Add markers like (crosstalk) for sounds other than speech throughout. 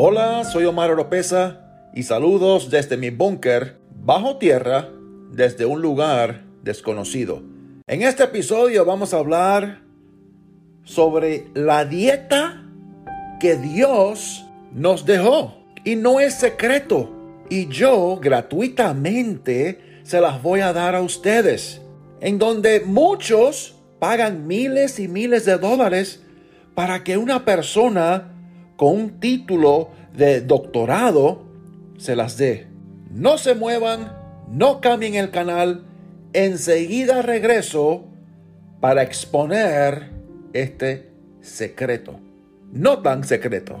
Hola, soy Omar Oropesa y saludos desde mi búnker bajo tierra desde un lugar desconocido. En este episodio vamos a hablar sobre la dieta que Dios nos dejó y no es secreto y yo gratuitamente se las voy a dar a ustedes en donde muchos pagan miles y miles de dólares para que una persona con un título de doctorado se las dé. No se muevan, no cambien el canal. Enseguida regreso para exponer este secreto. No tan secreto.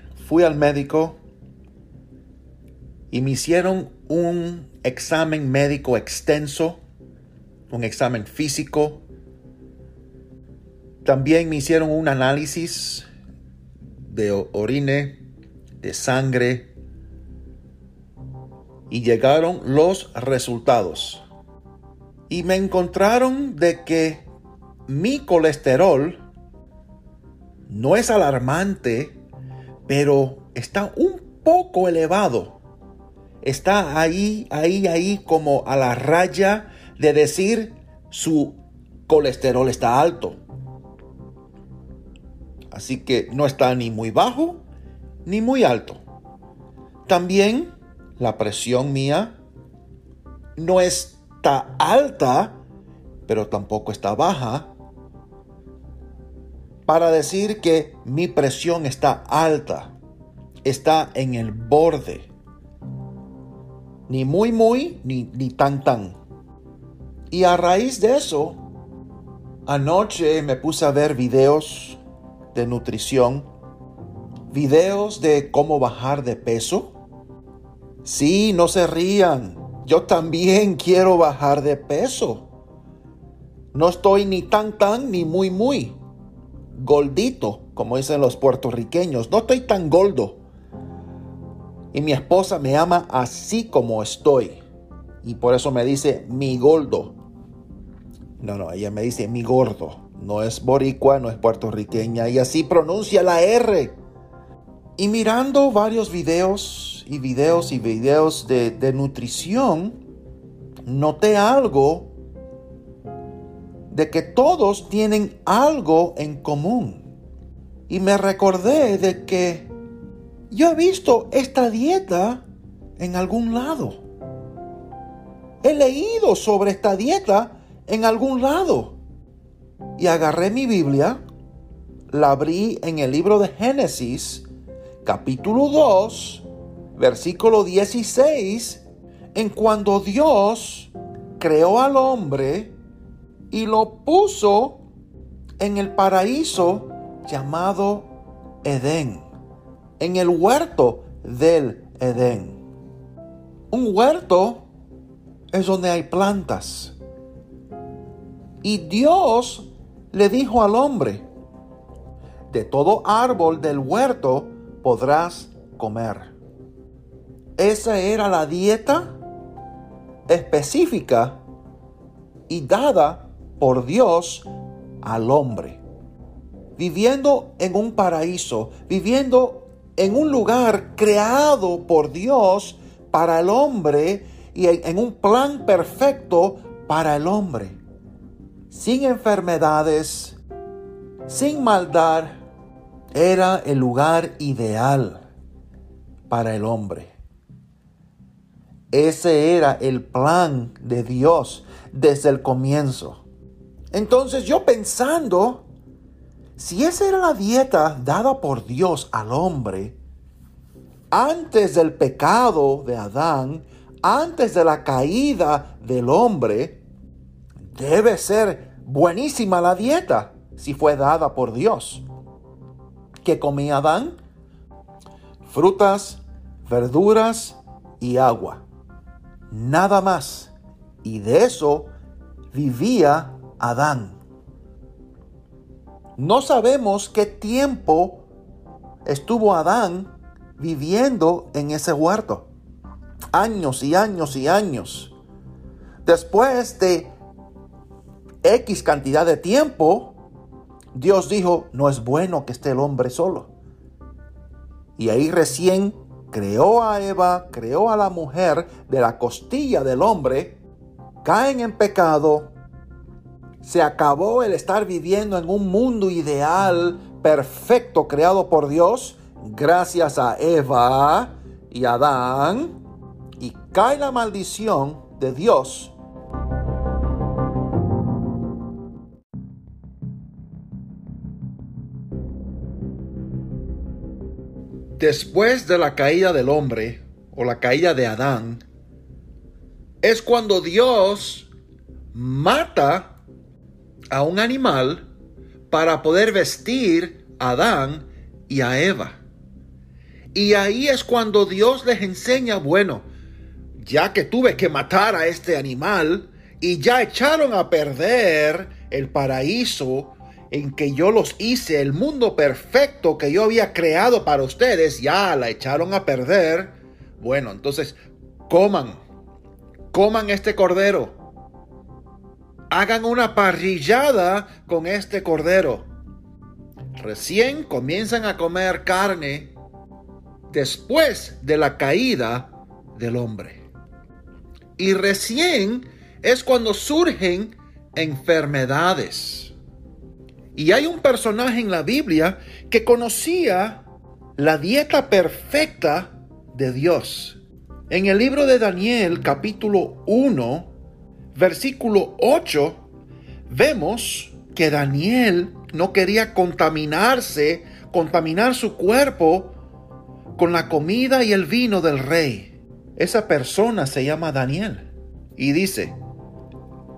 fui al médico y me hicieron un examen médico extenso, un examen físico. También me hicieron un análisis de orine, de sangre, y llegaron los resultados. Y me encontraron de que mi colesterol no es alarmante, pero está un poco elevado. Está ahí, ahí, ahí como a la raya de decir su colesterol está alto. Así que no está ni muy bajo ni muy alto. También la presión mía no está alta, pero tampoco está baja. Para decir que mi presión está alta, está en el borde. Ni muy muy, ni, ni tan tan. Y a raíz de eso, anoche me puse a ver videos de nutrición, videos de cómo bajar de peso. Sí, no se rían. Yo también (laughs) quiero bajar de peso. No estoy ni tan tan ni muy muy goldito, como dicen los puertorriqueños. No estoy tan gordo. Y mi esposa me ama así como estoy. Y por eso me dice mi gordo. No, no, ella me dice mi gordo. No es boricua, no es puertorriqueña. Y así pronuncia la R. Y mirando varios videos y videos y videos de, de nutrición, noté algo de que todos tienen algo en común. Y me recordé de que yo he visto esta dieta en algún lado. He leído sobre esta dieta en algún lado. Y agarré mi Biblia, la abrí en el libro de Génesis, capítulo 2, versículo 16, en cuando Dios creó al hombre y lo puso en el paraíso llamado Edén, en el huerto del Edén. Un huerto es donde hay plantas. Y Dios le dijo al hombre, de todo árbol del huerto podrás comer. Esa era la dieta específica y dada por Dios al hombre. Viviendo en un paraíso, viviendo en un lugar creado por Dios para el hombre y en un plan perfecto para el hombre. Sin enfermedades, sin maldad, era el lugar ideal para el hombre. Ese era el plan de Dios desde el comienzo. Entonces yo pensando, si esa era la dieta dada por Dios al hombre, antes del pecado de Adán, antes de la caída del hombre, debe ser buenísima la dieta si fue dada por Dios. ¿Qué comía Adán? Frutas, verduras y agua. Nada más. Y de eso vivía Adán. No sabemos qué tiempo estuvo Adán viviendo en ese huerto. Años y años y años. Después de X cantidad de tiempo, Dios dijo, no es bueno que esté el hombre solo. Y ahí recién creó a Eva, creó a la mujer de la costilla del hombre, caen en pecado, se acabó el estar viviendo en un mundo ideal, perfecto, creado por Dios, gracias a Eva y Adán, y cae la maldición de Dios. Después de la caída del hombre, o la caída de Adán, es cuando Dios mata a un animal para poder vestir a Adán y a Eva. Y ahí es cuando Dios les enseña, bueno, ya que tuve que matar a este animal y ya echaron a perder el paraíso en que yo los hice, el mundo perfecto que yo había creado para ustedes, ya la echaron a perder. Bueno, entonces coman, coman este cordero hagan una parrillada con este cordero. Recién comienzan a comer carne después de la caída del hombre. Y recién es cuando surgen enfermedades. Y hay un personaje en la Biblia que conocía la dieta perfecta de Dios. En el libro de Daniel capítulo 1, versículo 8, vemos que Daniel no quería contaminarse, contaminar su cuerpo con la comida y el vino del rey. Esa persona se llama Daniel. Y dice,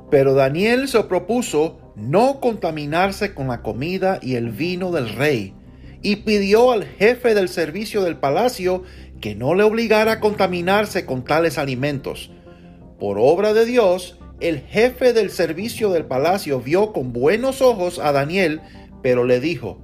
pero Daniel se propuso no contaminarse con la comida y el vino del rey, y pidió al jefe del servicio del palacio que no le obligara a contaminarse con tales alimentos. Por obra de Dios, el jefe del servicio del palacio vio con buenos ojos a Daniel, pero le dijo,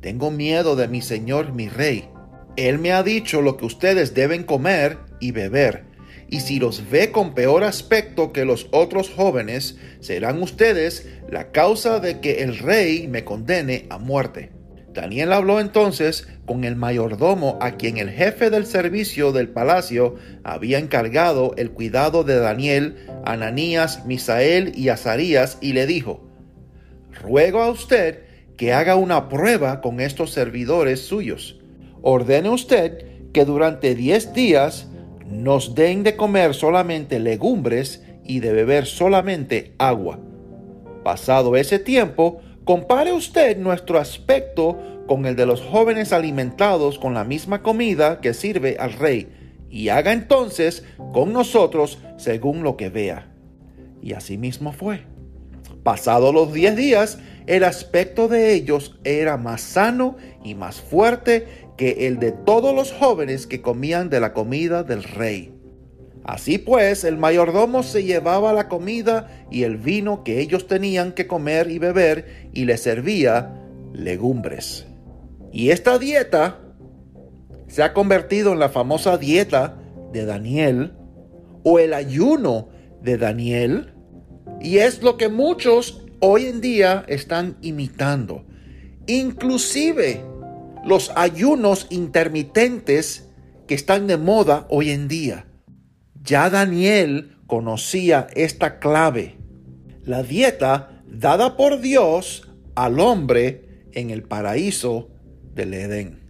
Tengo miedo de mi señor mi rey. Él me ha dicho lo que ustedes deben comer y beber, y si los ve con peor aspecto que los otros jóvenes, serán ustedes la causa de que el rey me condene a muerte. Daniel habló entonces con el mayordomo a quien el jefe del servicio del palacio había encargado el cuidado de Daniel, Ananías, Misael y Azarías y le dijo, Ruego a usted que haga una prueba con estos servidores suyos. Ordene usted que durante diez días nos den de comer solamente legumbres y de beber solamente agua. Pasado ese tiempo, Compare usted nuestro aspecto con el de los jóvenes alimentados con la misma comida que sirve al rey, y haga entonces con nosotros según lo que vea. Y así mismo fue. Pasados los diez días, el aspecto de ellos era más sano y más fuerte que el de todos los jóvenes que comían de la comida del rey. Así pues, el mayordomo se llevaba la comida y el vino que ellos tenían que comer y beber y les servía legumbres. Y esta dieta se ha convertido en la famosa dieta de Daniel o el ayuno de Daniel y es lo que muchos hoy en día están imitando. Inclusive los ayunos intermitentes que están de moda hoy en día. Ya Daniel conocía esta clave, la dieta dada por Dios al hombre en el paraíso del Edén.